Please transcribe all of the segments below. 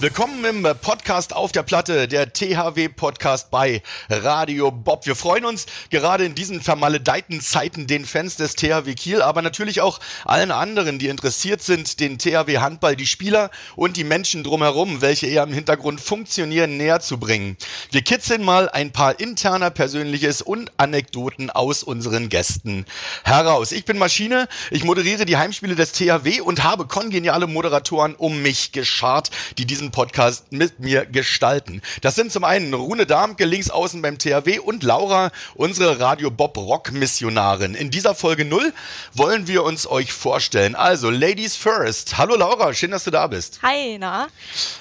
Willkommen im Podcast auf der Platte, der THW Podcast bei Radio Bob. Wir freuen uns gerade in diesen vermaledeiten Zeiten den Fans des THW Kiel, aber natürlich auch allen anderen, die interessiert sind, den THW Handball, die Spieler und die Menschen drumherum, welche eher im Hintergrund funktionieren, näher zu bringen. Wir kitzeln mal ein paar interner Persönliches und Anekdoten aus unseren Gästen heraus. Ich bin Maschine, ich moderiere die Heimspiele des THW und habe kongeniale Moderatoren um mich geschart, die diesen Podcast mit mir gestalten. Das sind zum einen Rune Darmke links außen beim THW und Laura, unsere Radio Bob Rock Missionarin. In dieser Folge 0 wollen wir uns euch vorstellen. Also, Ladies first. Hallo Laura, schön, dass du da bist. Hi, na?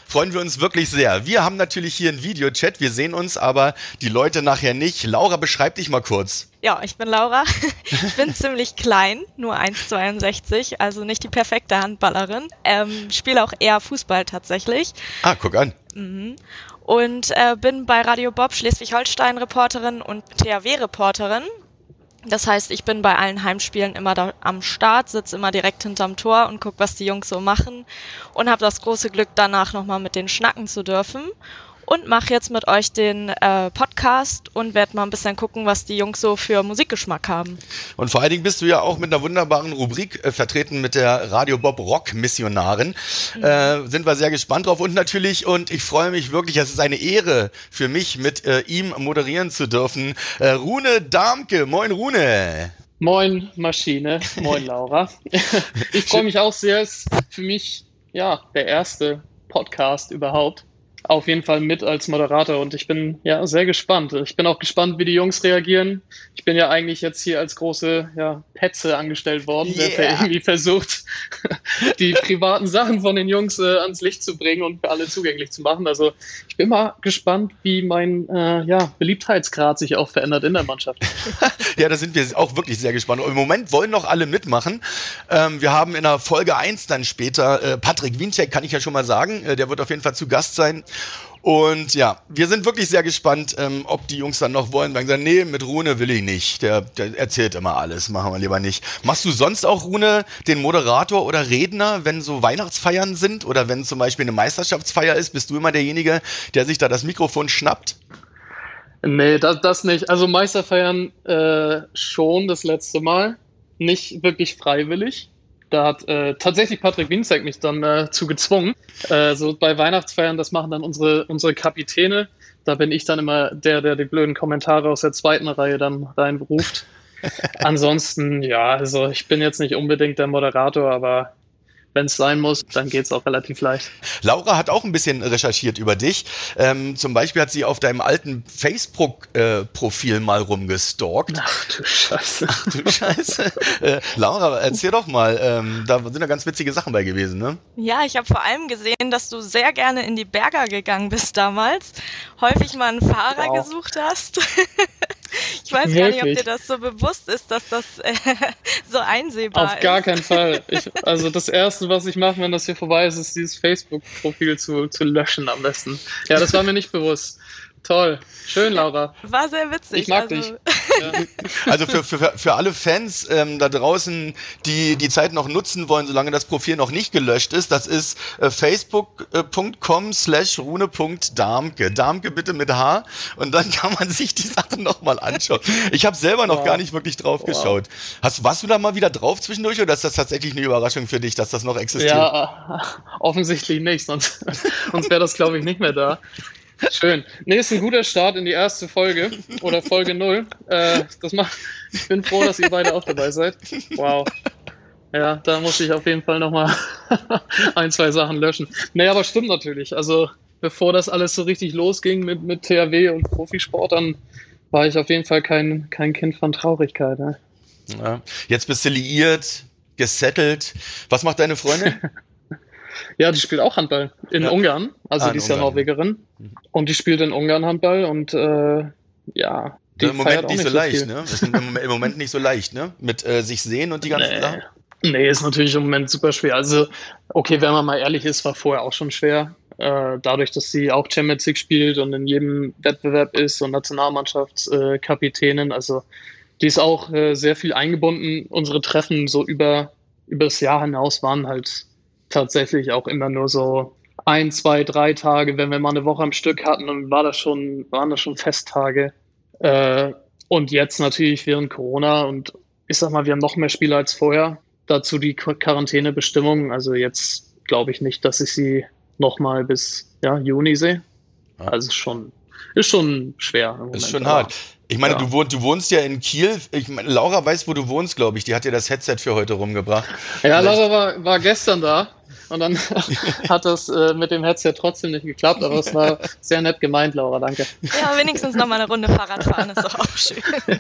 Freuen wir uns wirklich sehr. Wir haben natürlich hier einen Videochat, wir sehen uns aber die Leute nachher nicht. Laura, beschreib dich mal kurz. Ja, ich bin Laura. Ich bin ziemlich klein, nur 1,62, also nicht die perfekte Handballerin. Ähm, spiele auch eher Fußball tatsächlich. Ah, guck an. Mhm. Und äh, bin bei Radio Bob Schleswig-Holstein Reporterin und THW Reporterin. Das heißt, ich bin bei allen Heimspielen immer da am Start, sitze immer direkt hinterm Tor und gucke, was die Jungs so machen und habe das große Glück, danach nochmal mit denen schnacken zu dürfen und mache jetzt mit euch den äh, Podcast und werde mal ein bisschen gucken, was die Jungs so für Musikgeschmack haben. Und vor allen Dingen bist du ja auch mit einer wunderbaren Rubrik äh, vertreten mit der Radio Bob Rock Missionarin. Mhm. Äh, sind wir sehr gespannt drauf und natürlich, und ich freue mich wirklich, es ist eine Ehre für mich, mit äh, ihm moderieren zu dürfen. Äh, Rune Darmke, moin Rune. Moin Maschine, moin Laura. ich freue mich auch sehr, es ist für mich ja der erste Podcast überhaupt auf jeden Fall mit als Moderator und ich bin ja sehr gespannt. Ich bin auch gespannt, wie die Jungs reagieren. Ich bin ja eigentlich jetzt hier als große ja, Petze angestellt worden, yeah. der irgendwie versucht, die privaten Sachen von den Jungs äh, ans Licht zu bringen und für alle zugänglich zu machen. Also ich bin mal gespannt, wie mein äh, ja, Beliebtheitsgrad sich auch verändert in der Mannschaft. ja, da sind wir auch wirklich sehr gespannt. Und Im Moment wollen noch alle mitmachen. Ähm, wir haben in der Folge 1 dann später äh, Patrick Wiencheck, kann ich ja schon mal sagen. Äh, der wird auf jeden Fall zu Gast sein. Und ja, wir sind wirklich sehr gespannt, ähm, ob die Jungs dann noch wollen. Weil sagen, nee, mit Rune will ich nicht. Der, der, erzählt immer alles, machen wir lieber nicht. Machst du sonst auch, Rune, den Moderator oder Redner, wenn so Weihnachtsfeiern sind oder wenn zum Beispiel eine Meisterschaftsfeier ist? Bist du immer derjenige, der sich da das Mikrofon schnappt? Nee, das, das nicht. Also Meisterfeiern äh, schon das letzte Mal. Nicht wirklich freiwillig. Da hat äh, tatsächlich Patrick Winzek mich dann äh, zu gezwungen. Äh, so bei Weihnachtsfeiern, das machen dann unsere, unsere Kapitäne. Da bin ich dann immer der, der die blöden Kommentare aus der zweiten Reihe dann reinruft. Ansonsten, ja, also ich bin jetzt nicht unbedingt der Moderator, aber wenn es sein muss, dann geht es auch relativ leicht. Laura hat auch ein bisschen recherchiert über dich. Ähm, zum Beispiel hat sie auf deinem alten Facebook-Profil äh, mal rumgestalkt. Ach du Scheiße. Ach du Scheiße. äh, Laura, erzähl doch mal, ähm, da sind ja ganz witzige Sachen bei gewesen, ne? Ja, ich habe vor allem gesehen, dass du sehr gerne in die Berger gegangen bist damals. Häufig mal einen Fahrer wow. gesucht hast. Ich weiß Wirklich? gar nicht, ob dir das so bewusst ist, dass das äh, so einsehbar ist. Auf gar keinen Fall. Ich, also das Erste, was ich mache, wenn das hier vorbei ist, ist dieses Facebook-Profil zu, zu löschen am besten. Ja, das war mir nicht bewusst. Toll. Schön, Laura. War sehr witzig. Ich mag also. dich. Also für, für, für alle Fans ähm, da draußen, die die Zeit noch nutzen wollen, solange das Profil noch nicht gelöscht ist, das ist äh, facebook.com slash rune.darmke. Darmke bitte mit H und dann kann man sich die Sachen nochmal anschauen. Ich habe selber noch wow. gar nicht wirklich drauf wow. geschaut. Hast, warst du da mal wieder drauf zwischendurch oder ist das tatsächlich eine Überraschung für dich, dass das noch existiert? Ja, offensichtlich nicht, sonst, sonst wäre das glaube ich nicht mehr da. Schön. Nee, ist ein guter Start in die erste Folge oder Folge 0. Äh, das macht, ich bin froh, dass ihr beide auch dabei seid. Wow. Ja, da muss ich auf jeden Fall nochmal ein, zwei Sachen löschen. Nee, aber stimmt natürlich. Also, bevor das alles so richtig losging mit, mit THW und Profisport, dann war ich auf jeden Fall kein, kein Kind von Traurigkeit. Ne? Ja. Jetzt bist du liiert, gesettelt. Was macht deine Freundin? Ja, die spielt auch Handball in ja. Ungarn. Also ah, die ist ja Norwegerin. Mhm. Und die spielt in Ungarn Handball und äh, ja. Die Im Moment nicht, nicht so leicht, ne? Ist im, Moment nicht so leicht, ne? Mit äh, sich sehen und die ganzen nee. Sachen. Nee, ist natürlich im Moment super schwer. Also, okay, wenn man mal ehrlich ist, war vorher auch schon schwer. äh, dadurch, dass sie auch Champions League spielt und in jedem Wettbewerb ist und Nationalmannschaftskapitänin. also die ist auch äh, sehr viel eingebunden. Unsere Treffen so über, über das Jahr hinaus waren halt tatsächlich auch immer nur so ein, zwei, drei Tage, wenn wir mal eine Woche am Stück hatten, und war das schon, waren das schon Festtage. Äh, und jetzt natürlich während Corona und ich sag mal, wir haben noch mehr Spiele als vorher. Dazu die Quarantänebestimmungen. Also jetzt glaube ich nicht, dass ich sie nochmal bis ja, Juni sehe. Also schon, ist schon schwer. Moment, ist schon hart. Ich meine, ja. du, wohn, du, wohnst ja in Kiel. Ich meine, Laura weiß, wo du wohnst, glaube ich. Die hat dir das Headset für heute rumgebracht. Ja, Vielleicht. Laura war, war gestern da. Und dann hat das äh, mit dem Headset trotzdem nicht geklappt, aber es war sehr nett gemeint, Laura, danke. Ja, wenigstens nochmal eine Runde Fahrrad fahren, ist doch auch schön.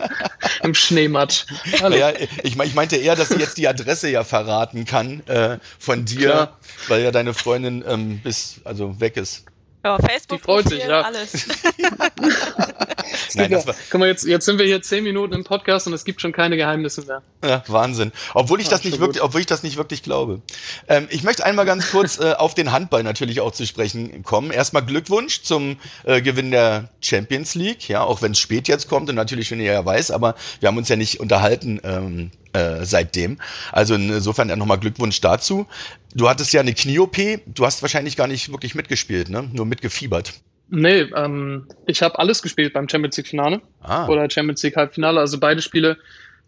Im Schneematsch. Ja, ich, ich, meinte eher, dass sie jetzt die Adresse ja verraten kann äh, von dir, Klar. weil ja deine Freundin ähm, bis, also weg ist. Ja, Facebook, die freut sich, ja. alles. Nein, das war Guck mal, jetzt, jetzt sind wir hier zehn Minuten im Podcast und es gibt schon keine Geheimnisse mehr. Ja, Wahnsinn. Obwohl ich ja, das nicht wirklich, obwohl ich das nicht wirklich glaube. Ähm, ich möchte einmal ganz kurz äh, auf den Handball natürlich auch zu sprechen kommen. Erstmal Glückwunsch zum äh, Gewinn der Champions League, ja, auch wenn es spät jetzt kommt und natürlich schon jeder weiß, aber wir haben uns ja nicht unterhalten ähm, äh, seitdem. Also insofern nochmal Glückwunsch dazu. Du hattest ja eine Knie-OP, du hast wahrscheinlich gar nicht wirklich mitgespielt, ne? Nur mitgefiebert. Nee, ähm, ich habe alles gespielt beim Champions League Finale ah. oder Champions League Halbfinale. Also beide Spiele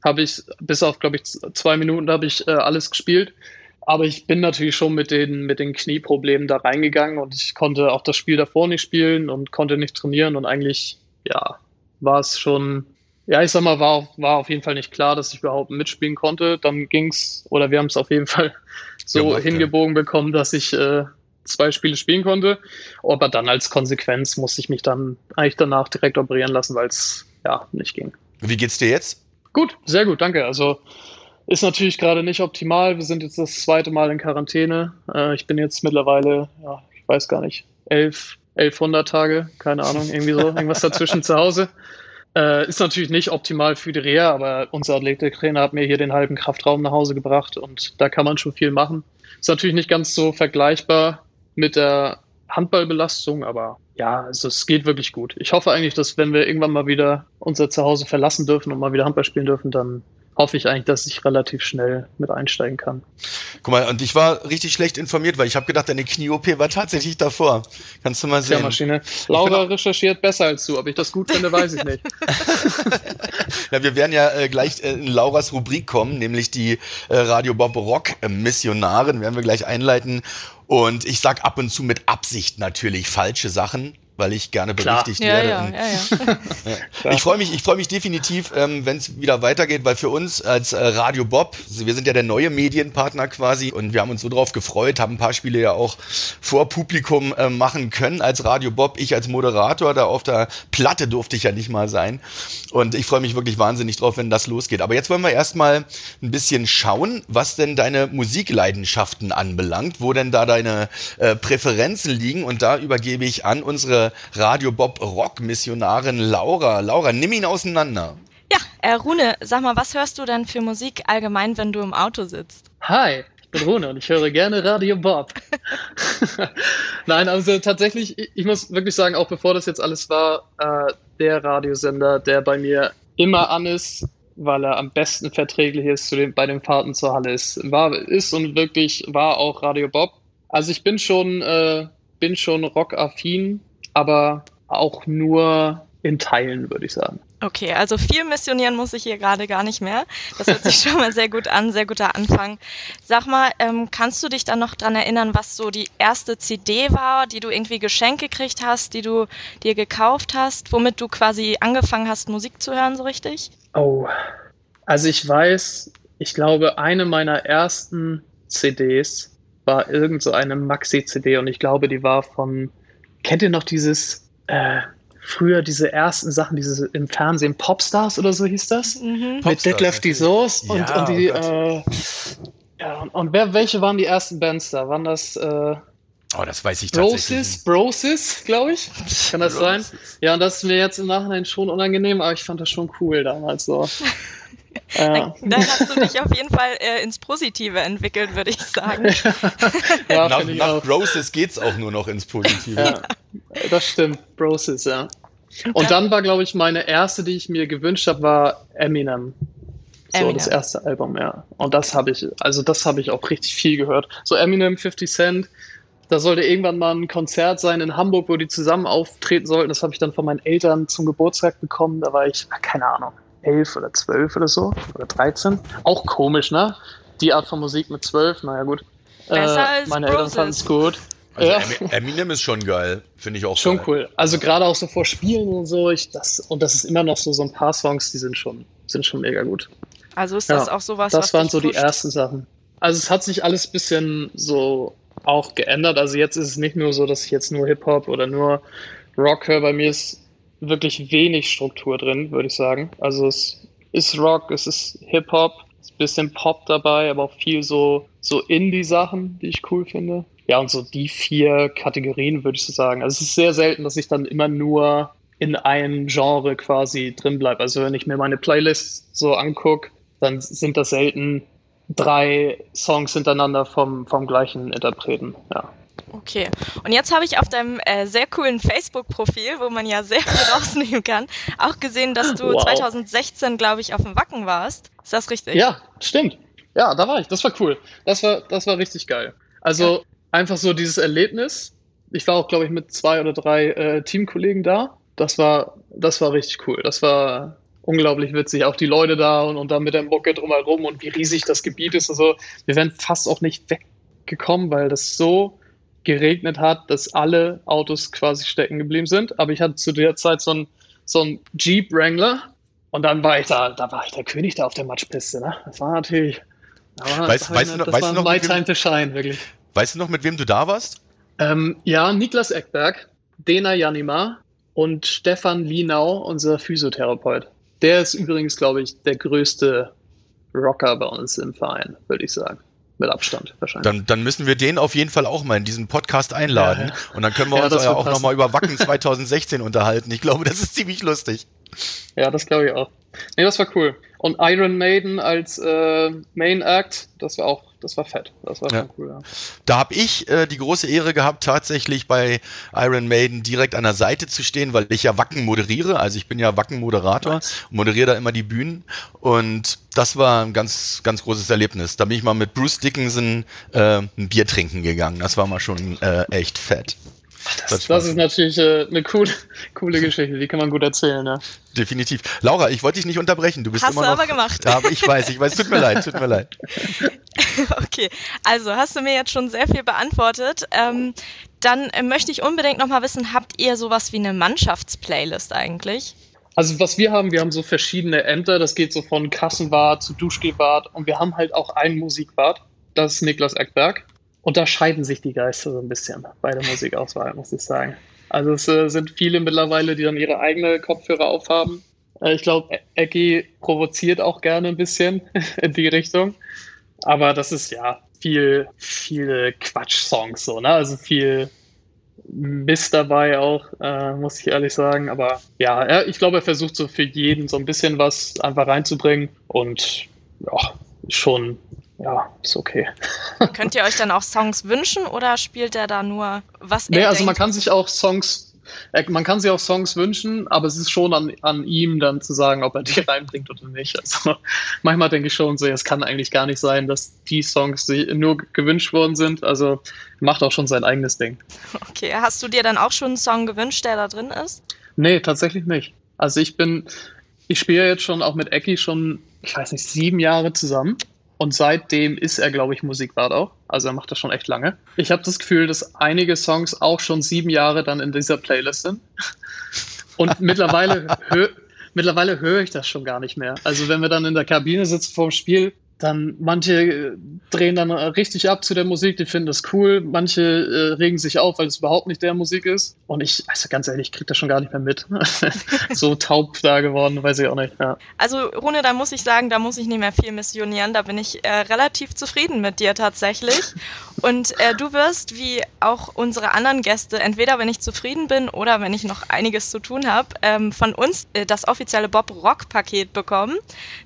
habe ich, bis auf, glaube ich, zwei Minuten habe ich äh, alles gespielt. Aber ich bin natürlich schon mit den, mit den Knieproblemen da reingegangen und ich konnte auch das Spiel davor nicht spielen und konnte nicht trainieren und eigentlich, ja, war es schon ja, ich sag mal, war, war auf jeden Fall nicht klar, dass ich überhaupt mitspielen konnte. Dann ging's, oder wir haben es auf jeden Fall so Gemacht, hingebogen ja. bekommen, dass ich äh, zwei Spiele spielen konnte. Aber dann als Konsequenz musste ich mich dann eigentlich danach direkt operieren lassen, weil es ja nicht ging. Wie geht's dir jetzt? Gut, sehr gut, danke. Also ist natürlich gerade nicht optimal. Wir sind jetzt das zweite Mal in Quarantäne. Äh, ich bin jetzt mittlerweile, ja, ich weiß gar nicht, elf, 1100 Tage, keine Ahnung, irgendwie so, irgendwas dazwischen zu Hause. Äh, ist natürlich nicht optimal für die Reha, aber unser Athletiktrainer hat mir hier den halben Kraftraum nach Hause gebracht und da kann man schon viel machen. Ist natürlich nicht ganz so vergleichbar mit der Handballbelastung, aber ja, also es geht wirklich gut. Ich hoffe eigentlich, dass wenn wir irgendwann mal wieder unser Zuhause verlassen dürfen und mal wieder Handball spielen dürfen, dann hoffe ich eigentlich, dass ich relativ schnell mit einsteigen kann. Guck mal, und ich war richtig schlecht informiert, weil ich habe gedacht, deine Knie-OP war tatsächlich davor. Kannst du mal sehen. Maschine. Laura recherchiert besser als du. Ob ich das gut finde, weiß ich nicht. ja, wir werden ja äh, gleich äh, in Lauras Rubrik kommen, nämlich die äh, Radio Bob Rock Missionarin, werden wir gleich einleiten. Und ich sag ab und zu mit Absicht natürlich falsche Sachen weil ich gerne berichtigt Klar. werde. Ja, ja, ja, ich freue mich, ich freue mich definitiv, ähm, wenn es wieder weitergeht, weil für uns als äh, Radio Bob, wir sind ja der neue Medienpartner quasi und wir haben uns so drauf gefreut, haben ein paar Spiele ja auch vor Publikum äh, machen können als Radio Bob. Ich als Moderator, da auf der Platte durfte ich ja nicht mal sein. Und ich freue mich wirklich wahnsinnig drauf, wenn das losgeht. Aber jetzt wollen wir erstmal ein bisschen schauen, was denn deine Musikleidenschaften anbelangt, wo denn da deine äh, Präferenzen liegen. Und da übergebe ich an unsere Radio Bob Rock Missionarin Laura. Laura, nimm ihn auseinander. Ja, äh, Rune, sag mal, was hörst du denn für Musik allgemein, wenn du im Auto sitzt? Hi, ich bin Rune und ich höre gerne Radio Bob. Nein, also tatsächlich, ich muss wirklich sagen, auch bevor das jetzt alles war, äh, der Radiosender, der bei mir immer an ist, weil er am besten verträglich ist zu den, bei den Fahrten zur Halle ist, war, ist und wirklich war auch Radio Bob. Also ich bin schon, äh, bin schon rockaffin aber auch nur in Teilen, würde ich sagen. Okay, also viel missionieren muss ich hier gerade gar nicht mehr. Das hört sich schon mal sehr gut an, sehr guter Anfang. Sag mal, ähm, kannst du dich dann noch dran erinnern, was so die erste CD war, die du irgendwie geschenkt gekriegt hast, die du dir gekauft hast, womit du quasi angefangen hast, Musik zu hören, so richtig? Oh, also ich weiß, ich glaube, eine meiner ersten CDs war irgend so eine Maxi-CD und ich glaube, die war von kennt ihr noch dieses, äh, früher diese ersten Sachen, diese im Fernsehen Popstars oder so hieß das? Mhm. Mit Detlef die Soos und, ja, und die, oh äh, ja, und, und wer, welche waren die ersten Bands da? Waren das, äh, Oh, das weiß ich tatsächlich. Brosis, Brosis, glaube ich. Kann das sein? Ja, und das ist mir jetzt im Nachhinein schon unangenehm, aber ich fand das schon cool damals so. Dann, dann, hast du dich auf jeden Fall äh, ins Positive entwickelt, würde ich sagen. ja, nach nach Broses geht es auch nur noch ins Positive. Ja, das stimmt, Broses, ja. Und dann war, glaube ich, meine erste, die ich mir gewünscht habe, war Eminem. So Eminem. das erste Album, ja. Und das habe ich, also das habe ich auch richtig viel gehört. So Eminem, 50 Cent, da sollte irgendwann mal ein Konzert sein in Hamburg, wo die zusammen auftreten sollten. Das habe ich dann von meinen Eltern zum Geburtstag bekommen. Da war ich, keine Ahnung, elf oder zwölf oder so. Oder 13. Auch komisch, ne? Die Art von Musik mit zwölf, naja gut. Besser äh, als meine Eltern fanden es gut. Also ja. Eminem ist schon geil, finde ich auch Schon geil. cool. Also gerade auch so vor Spielen und so, ich, das, und das ist immer noch so, so ein paar Songs, die sind schon, sind schon mega gut. Also ist das ja, auch sowas, Das was waren so pusht? die ersten Sachen. Also es hat sich alles ein bisschen so auch geändert. Also jetzt ist es nicht nur so, dass ich jetzt nur Hip-Hop oder nur Rock höre. Bei mir ist wirklich wenig Struktur drin, würde ich sagen. Also es ist Rock, es ist Hip-Hop, es ist ein bisschen Pop dabei, aber auch viel so, so Indie-Sachen, die ich cool finde. Ja, und so die vier Kategorien würde ich so sagen. Also es ist sehr selten, dass ich dann immer nur in einem Genre quasi drin bleibe. Also wenn ich mir meine Playlist so angucke, dann sind das selten drei Songs hintereinander vom, vom gleichen Interpreten. Ja. Okay. Und jetzt habe ich auf deinem äh, sehr coolen Facebook-Profil, wo man ja sehr viel rausnehmen kann, auch gesehen, dass du wow. 2016, glaube ich, auf dem Wacken warst. Ist das richtig? Ja, stimmt. Ja, da war ich. Das war cool. Das war, das war richtig geil. Also ja. einfach so dieses Erlebnis. Ich war auch, glaube ich, mit zwei oder drei äh, Teamkollegen da. Das war, das war richtig cool. Das war, unglaublich witzig. Auch die Leute da und, und dann mit der Mucke drumherum und wie riesig das Gebiet ist. Also wir wären fast auch nicht weggekommen, weil das so geregnet hat, dass alle Autos quasi stecken geblieben sind. Aber ich hatte zu der Zeit so ein, so ein Jeep Wrangler und dann war ich da, da war ich der König da auf der Matschpiste. Ne? Das war natürlich, war, weißt, das weißt, war, das weißt war noch, my time to shine, wirklich. Weißt du noch, mit wem du da warst? Ähm, ja, Niklas Eckberg, Dena Janima und Stefan Linau, unser Physiotherapeut. Der ist übrigens, glaube ich, der größte Rocker bei uns im Verein, würde ich sagen. Mit Abstand wahrscheinlich. Dann, dann, müssen wir den auf jeden Fall auch mal in diesen Podcast einladen. Ja, ja. Und dann können wir ja, uns ja auch nochmal über Wacken 2016 unterhalten. Ich glaube, das ist ziemlich lustig. Ja, das glaube ich auch. Nee, das war cool. Und Iron Maiden als äh, Main Act, das war auch, das war fett. Das war ja. cool, ja. Da habe ich äh, die große Ehre gehabt, tatsächlich bei Iron Maiden direkt an der Seite zu stehen, weil ich ja Wacken moderiere. Also ich bin ja Wacken-Moderator nice. und moderiere da immer die Bühnen. Und das war ein ganz, ganz großes Erlebnis. Da bin ich mal mit Bruce Dickinson äh, ein Bier trinken gegangen. Das war mal schon äh, echt fett. Das, das, ist natürlich äh, eine coole, coole Geschichte, die kann man gut erzählen, ja. Definitiv. Laura, ich wollte dich nicht unterbrechen. Du bist hast immer du noch, aber gemacht. Ja, aber ich weiß, ich weiß, tut mir leid, tut mir leid. okay, also hast du mir jetzt schon sehr viel beantwortet. Ähm, dann äh, möchte ich unbedingt nochmal wissen, habt ihr sowas wie eine Mannschaftsplaylist eigentlich? Also was wir haben, wir haben so verschiedene Ämter, das geht so von Kassenwart zu Duschgehwart und wir haben halt auch einen Musikwart, das ist Niklas Eckberg unterscheiden sich die Geister so ein bisschen bei der Musikauswahl, muss ich sagen. Also es äh, sind viele mittlerweile, die dann ihre eigene Kopfhörer aufhaben. Äh, ich glaube, Ecki provoziert auch gerne ein bisschen in die Richtung. Aber das ist ja viel, viele Quatsch-Songs so, ne? Also viel Mist dabei auch, äh, muss ich ehrlich sagen. Aber ja, er, ich glaube, er versucht so für jeden so ein bisschen was einfach reinzubringen und ja, schon ja, ist okay. Könnt ihr euch dann auch Songs wünschen oder spielt er da nur was er Nee, also denkt? man kann sich auch Songs, man kann sich auch Songs wünschen, aber es ist schon an, an ihm dann zu sagen, ob er die reinbringt oder nicht. Also manchmal denke ich schon so, es kann eigentlich gar nicht sein, dass die Songs nur gewünscht worden sind. Also macht auch schon sein eigenes Ding. Okay, hast du dir dann auch schon einen Song gewünscht, der da drin ist? Nee, tatsächlich nicht. Also ich bin, ich spiele jetzt schon auch mit Ecki schon, ich weiß nicht, sieben Jahre zusammen. Und seitdem ist er, glaube ich, Musikwart auch. Also er macht das schon echt lange. Ich habe das Gefühl, dass einige Songs auch schon sieben Jahre dann in dieser Playlist sind. Und mittlerweile, hö mittlerweile höre ich das schon gar nicht mehr. Also wenn wir dann in der Kabine sitzen vorm Spiel, dann manche drehen dann richtig ab zu der Musik, die finden das cool, manche äh, regen sich auf, weil es überhaupt nicht der Musik ist. Und ich, also ganz ehrlich, ich krieg das schon gar nicht mehr mit. so taub da geworden, weiß ich auch nicht. Ja. Also Rune, da muss ich sagen, da muss ich nicht mehr viel missionieren. Da bin ich äh, relativ zufrieden mit dir tatsächlich. Und äh, du wirst, wie auch unsere anderen Gäste, entweder wenn ich zufrieden bin oder wenn ich noch einiges zu tun habe, ähm, von uns äh, das offizielle Bob Rock Paket bekommen.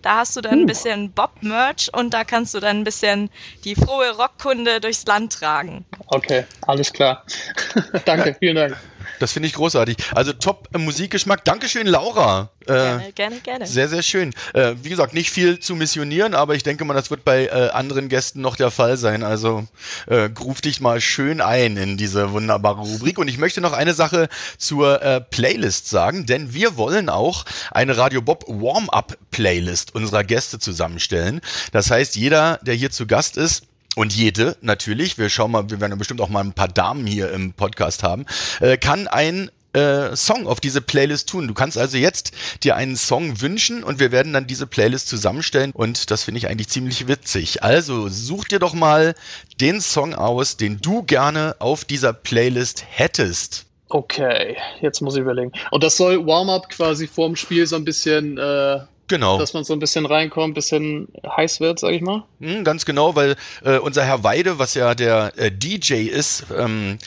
Da hast du dann uh. ein bisschen Bob Merch und da kannst du dann ein bisschen die frohe Rockkunde durchs Land tragen. Okay, alles klar. Danke, vielen Dank. Das finde ich großartig. Also top äh, Musikgeschmack. Dankeschön, Laura. Äh, gerne, gerne, gerne. Sehr, sehr schön. Äh, wie gesagt, nicht viel zu missionieren, aber ich denke mal, das wird bei äh, anderen Gästen noch der Fall sein. Also äh, ruf dich mal schön ein in diese wunderbare Rubrik. Und ich möchte noch eine Sache zur äh, Playlist sagen, denn wir wollen auch eine Radio Bob Warm-Up Playlist unserer Gäste zusammenstellen. Das heißt, jeder, der hier zu Gast ist, und jede natürlich, wir schauen mal, wir werden bestimmt auch mal ein paar Damen hier im Podcast haben, äh, kann ein äh, Song auf diese Playlist tun. Du kannst also jetzt dir einen Song wünschen und wir werden dann diese Playlist zusammenstellen und das finde ich eigentlich ziemlich witzig. Also such dir doch mal den Song aus, den du gerne auf dieser Playlist hättest. Okay, jetzt muss ich überlegen. Und das soll Warm-up quasi vorm Spiel so ein bisschen äh, Genau. Dass man so ein bisschen reinkommt, ein bisschen heiß wird, sag ich mal. Mhm, ganz genau, weil äh, unser Herr Weide, was ja der äh, DJ ist, ähm,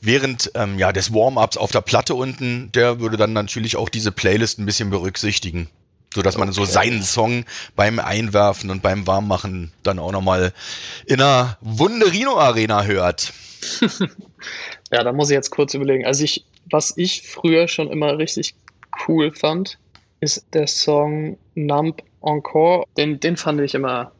während ähm, ja, des Warm-ups auf der Platte unten, der würde dann natürlich auch diese Playlist ein bisschen berücksichtigen. So dass man okay. so seinen Song beim Einwerfen und beim Warmmachen dann auch nochmal in einer Wunderino-Arena hört. ja, da muss ich jetzt kurz überlegen. Also ich, was ich früher schon immer richtig cool fand, ist der Song Numb Encore. Den, den fand ich immer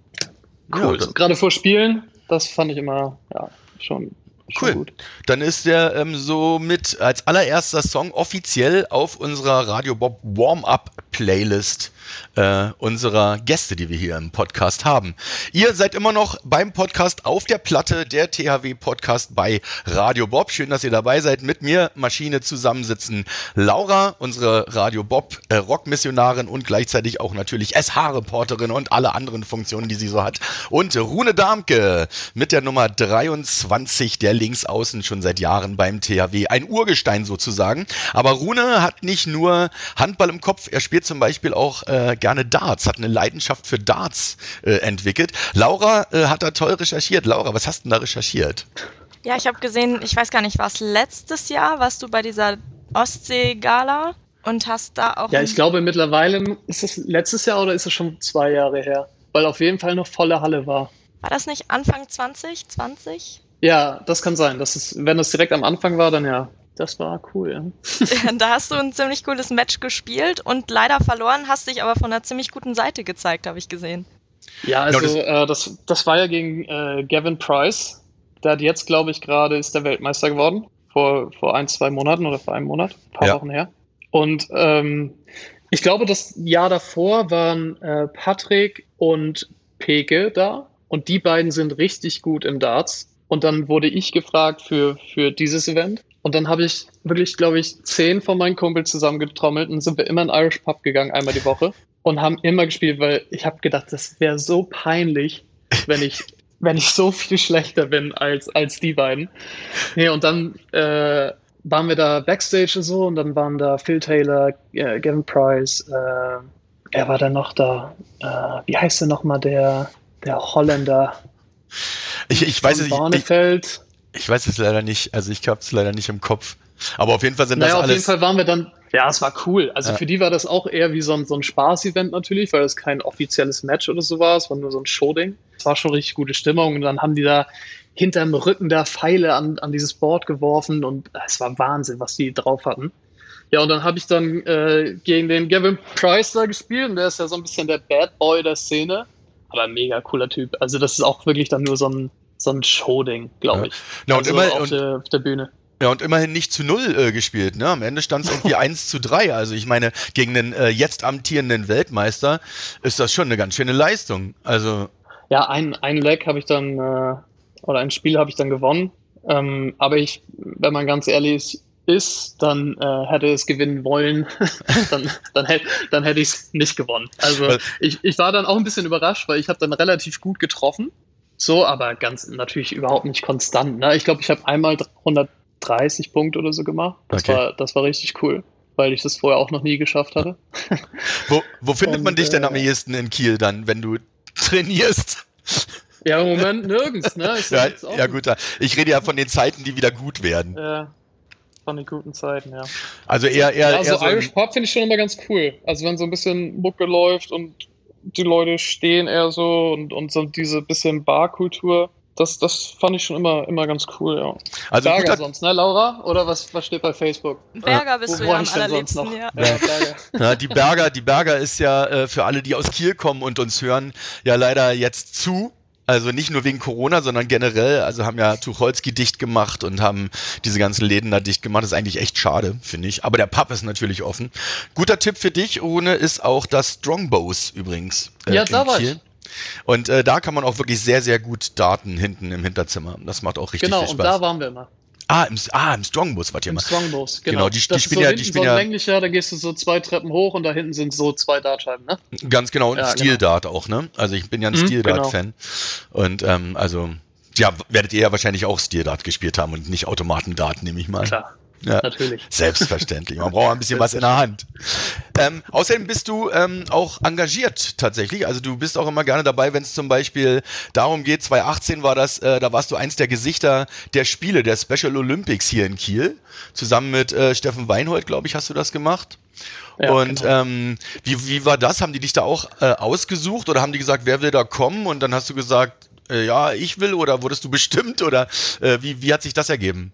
cool. Ja, Gerade vor Spielen, das fand ich immer ja, schon Cool. Gut. Dann ist der ähm, so mit als allererster Song offiziell auf unserer Radio Bob Warm-Up Playlist äh, unserer Gäste, die wir hier im Podcast haben. Ihr seid immer noch beim Podcast auf der Platte, der THW Podcast bei Radio Bob. Schön, dass ihr dabei seid. Mit mir Maschine zusammensitzen Laura, unsere Radio Bob äh, Rockmissionarin und gleichzeitig auch natürlich SH-Reporterin und alle anderen Funktionen, die sie so hat. Und Rune Darmke mit der Nummer 23 der Linksaußen schon seit Jahren beim THW. Ein Urgestein sozusagen. Aber Rune hat nicht nur Handball im Kopf, er spielt zum Beispiel auch äh, gerne Darts, hat eine Leidenschaft für Darts äh, entwickelt. Laura äh, hat da toll recherchiert. Laura, was hast du denn da recherchiert? Ja, ich habe gesehen, ich weiß gar nicht, war es letztes Jahr, warst du bei dieser Ostsee-Gala und hast da auch. Ja, ich glaube mittlerweile ist es letztes Jahr oder ist es schon zwei Jahre her? Weil auf jeden Fall noch volle Halle war. War das nicht Anfang 2020? Ja, das kann sein. Das ist, wenn das direkt am Anfang war, dann ja. Das war cool, ja. da hast du ein ziemlich cooles Match gespielt und leider verloren, hast dich aber von einer ziemlich guten Seite gezeigt, habe ich gesehen. Ja, also das, äh, das, das war ja gegen äh, Gavin Price. Der hat jetzt, glaube ich, gerade ist der Weltmeister geworden. Vor, vor ein, zwei Monaten oder vor einem Monat, ein paar ja. Wochen her. Und ähm, ich glaube, das Jahr davor waren äh, Patrick und Peke da. Und die beiden sind richtig gut im Darts. Und dann wurde ich gefragt für, für dieses Event. Und dann habe ich wirklich, glaube ich, zehn von meinen Kumpels zusammengetrommelt und sind wir immer in Irish Pub gegangen, einmal die Woche. Und haben immer gespielt, weil ich habe gedacht, das wäre so peinlich, wenn ich, wenn ich so viel schlechter bin als, als die beiden. Nee, und dann äh, waren wir da Backstage und so und dann waren da Phil Taylor, äh, Gavin Price, äh, wer war da noch da? Äh, wie heißt der nochmal, der, der Holländer? Ich, ich weiß es nicht. Ich weiß es leider nicht. Also ich habe es leider nicht im Kopf. Aber auf jeden Fall sind naja, das alles. Auf jeden Fall waren wir dann. Ja, es war cool. Also ja. für die war das auch eher wie so ein, so ein Spaß-Event natürlich, weil es kein offizielles Match oder so war. Es war nur so ein Showding. Es war schon richtig gute Stimmung. Und dann haben die da hinterm Rücken da Pfeile an, an dieses Board geworfen und es war Wahnsinn, was die drauf hatten. Ja, und dann habe ich dann äh, gegen den Gavin Price da gespielt und der ist ja so ein bisschen der Bad Boy der Szene, aber mega cooler Typ. Also das ist auch wirklich dann nur so ein so ein Showding, glaube ich. Ja, und also immer, auf, und, der, auf der Bühne. Ja, und immerhin nicht zu null äh, gespielt. Ne? Am Ende stand es irgendwie 1 zu 3. Also ich meine, gegen den äh, jetzt amtierenden Weltmeister ist das schon eine ganz schöne Leistung. Also ja, ein, ein Leg habe ich dann, äh, oder ein Spiel habe ich dann gewonnen. Ähm, aber ich, wenn man ganz ehrlich ist, ist, dann äh, hätte es gewinnen wollen, dann, dann, hätte, dann hätte ich es nicht gewonnen. Also ich, ich war dann auch ein bisschen überrascht, weil ich habe dann relativ gut getroffen. So, aber ganz natürlich überhaupt nicht konstant. Ne? Ich glaube, ich habe einmal 130 Punkte oder so gemacht. Das, okay. war, das war richtig cool, weil ich das vorher auch noch nie geschafft hatte. wo, wo findet Und, man dich denn am äh, ehesten in Kiel dann, wenn du trainierst? Ja, im Moment nirgends, ne? Ja, ja, gut, ich rede ja von den Zeiten, die wieder gut werden. Ja, von den guten Zeiten, ja. Also eher, eher, ja, also eher so Irish Pop finde ich schon immer ganz cool. Also wenn so ein bisschen Mucke läuft und die Leute stehen eher so und, und so diese bisschen Barkultur. Das, das fand ich schon immer, immer ganz cool, ja. Also Berger guter... sonst, ne, Laura? Oder was, was steht bei Facebook? Berger bist Wo, du ja am allerliebsten, ja. Ja, ja. die Berger, die Berger ist ja äh, für alle, die aus Kiel kommen und uns hören, ja leider jetzt zu. Also nicht nur wegen Corona, sondern generell. Also haben ja Tucholsky dicht gemacht und haben diese ganzen Läden da dicht gemacht. Das ist eigentlich echt schade, finde ich. Aber der Pub ist natürlich offen. Guter Tipp für dich, Ohne, ist auch das Strongbows übrigens. Äh, ja, da war ich. Und äh, da kann man auch wirklich sehr, sehr gut Daten hinten im Hinterzimmer. Das macht auch richtig genau, viel Spaß. Genau, und da waren wir immer. Ah, im, ah, im Strongbus wart ihr Im. Strongbus, genau. genau die, die spielen so ja, die spielen so ja. länglicher, da gehst du so zwei Treppen hoch und da hinten sind so zwei Dartscheiben, ne? Ganz genau, und ja, Steel-Dart genau. auch, ne? Also ich bin ja ein mhm, Steel-Dart-Fan. Genau. Und ähm, also, ja, werdet ihr ja wahrscheinlich auch Steel-Dart gespielt haben und nicht Automaten-Dart, nehme ich mal. Klar. Ja, natürlich. Selbstverständlich. Man braucht ein bisschen was in der Hand. Ähm, außerdem bist du ähm, auch engagiert tatsächlich. Also du bist auch immer gerne dabei, wenn es zum Beispiel darum geht, 2018 war das, äh, da warst du eins der Gesichter der Spiele, der Special Olympics hier in Kiel. Zusammen mit äh, Steffen Weinhold, glaube ich, hast du das gemacht. Ja, und genau. ähm, wie, wie war das? Haben die dich da auch äh, ausgesucht oder haben die gesagt, wer will da kommen? Und dann hast du gesagt, äh, ja, ich will oder wurdest du bestimmt oder äh, wie, wie hat sich das ergeben?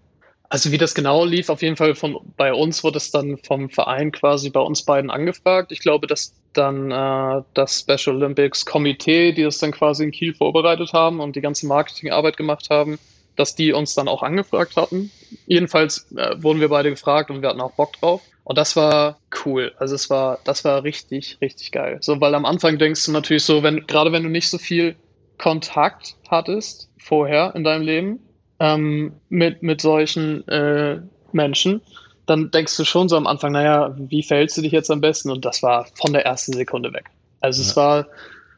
Also wie das genau lief, auf jeden Fall von bei uns wurde es dann vom Verein quasi bei uns beiden angefragt. Ich glaube, dass dann äh, das Special Olympics Komitee, die das dann quasi in Kiel vorbereitet haben und die ganze Marketingarbeit gemacht haben, dass die uns dann auch angefragt hatten. Jedenfalls äh, wurden wir beide gefragt und wir hatten auch Bock drauf. Und das war cool. Also es war, das war richtig, richtig geil. So, weil am Anfang denkst du natürlich so, wenn, gerade wenn du nicht so viel Kontakt hattest vorher in deinem Leben, ähm, mit, mit solchen äh, Menschen, dann denkst du schon so am Anfang, naja, wie verhältst du dich jetzt am besten? Und das war von der ersten Sekunde weg. Also ja. es war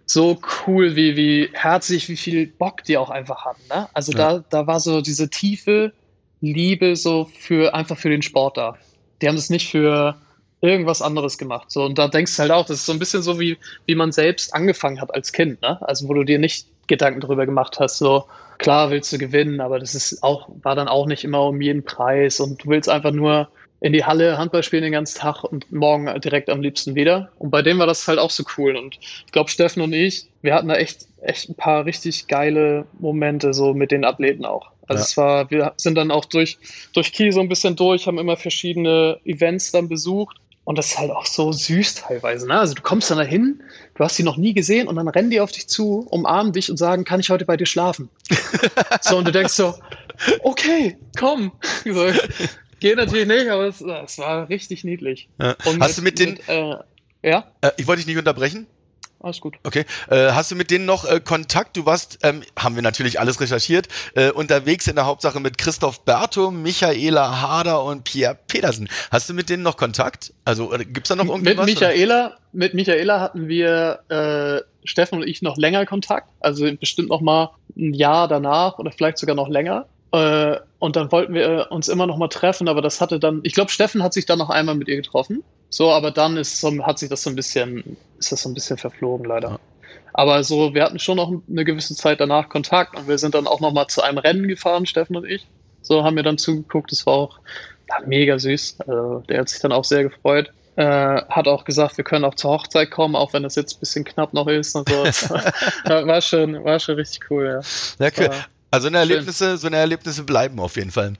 so cool, wie, wie herzlich, wie viel Bock die auch einfach hatten. Ne? Also ja. da, da war so diese tiefe Liebe so für einfach für den Sport da. Die haben es nicht für irgendwas anderes gemacht. So, und da denkst du halt auch, das ist so ein bisschen so, wie, wie man selbst angefangen hat als Kind, ne? Also wo du dir nicht Gedanken darüber gemacht hast, so, klar willst du gewinnen, aber das ist auch, war dann auch nicht immer um jeden Preis und du willst einfach nur in die Halle Handball spielen den ganzen Tag und morgen direkt am liebsten wieder. Und bei dem war das halt auch so cool. Und ich glaube, Steffen und ich, wir hatten da echt, echt ein paar richtig geile Momente so mit den Athleten auch. Also ja. es war, wir sind dann auch durch, durch Kiel so ein bisschen durch, haben immer verschiedene Events dann besucht und das ist halt auch so süß teilweise. Ne? Also du kommst dann dahin, du hast sie noch nie gesehen und dann rennen die auf dich zu, umarmen dich und sagen, kann ich heute bei dir schlafen? so, und du denkst so, okay, komm. So, geht natürlich nicht, aber es, es war richtig niedlich. Ja. Hast mit, du mit den... Mit, äh, ja? Äh, ich wollte dich nicht unterbrechen alles gut. Okay. Äh, hast du mit denen noch äh, Kontakt? Du warst, ähm, haben wir natürlich alles recherchiert, äh, unterwegs in der Hauptsache mit Christoph Berto, Michaela Harder und Pierre Pedersen. Hast du mit denen noch Kontakt? Also äh, gibt es da noch irgendwie mit? Michaela, mit Michaela hatten wir äh, Steffen und ich noch länger Kontakt, also bestimmt noch mal ein Jahr danach oder vielleicht sogar noch länger. Äh, und dann wollten wir uns immer noch mal treffen, aber das hatte dann, ich glaube, Steffen hat sich dann noch einmal mit ihr getroffen. So, aber dann ist so, hat sich das so ein bisschen, ist das so ein bisschen verflogen, leider. Ja. Aber so, wir hatten schon noch eine gewisse Zeit danach Kontakt und wir sind dann auch noch mal zu einem Rennen gefahren, Steffen und ich. So haben wir dann zugeguckt, das war auch ja, mega süß. Also, der hat sich dann auch sehr gefreut. Äh, hat auch gesagt, wir können auch zur Hochzeit kommen, auch wenn das jetzt ein bisschen knapp noch ist und so. war schon, war schon richtig cool, ja. Ja, cool. Also eine Erlebnisse, so eine Erlebnisse bleiben auf jeden Fall.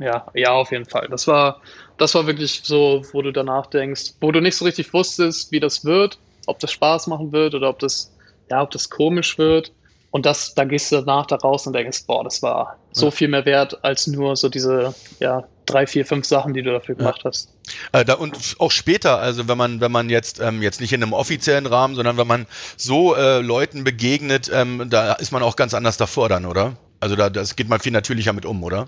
Ja, ja, auf jeden Fall. Das war, das war wirklich so, wo du danach denkst, wo du nicht so richtig wusstest, wie das wird, ob das Spaß machen wird oder ob das, ja, ob das komisch wird. Und das, da gehst du danach da raus und denkst, boah, das war so viel mehr wert als nur so diese, ja, drei, vier, fünf Sachen, die du dafür gemacht ja. hast. Äh, da, und auch später, also wenn man, wenn man jetzt, ähm, jetzt nicht in einem offiziellen Rahmen, sondern wenn man so äh, Leuten begegnet, ähm, da ist man auch ganz anders davor dann, oder? Also da das geht man viel natürlicher mit um, oder?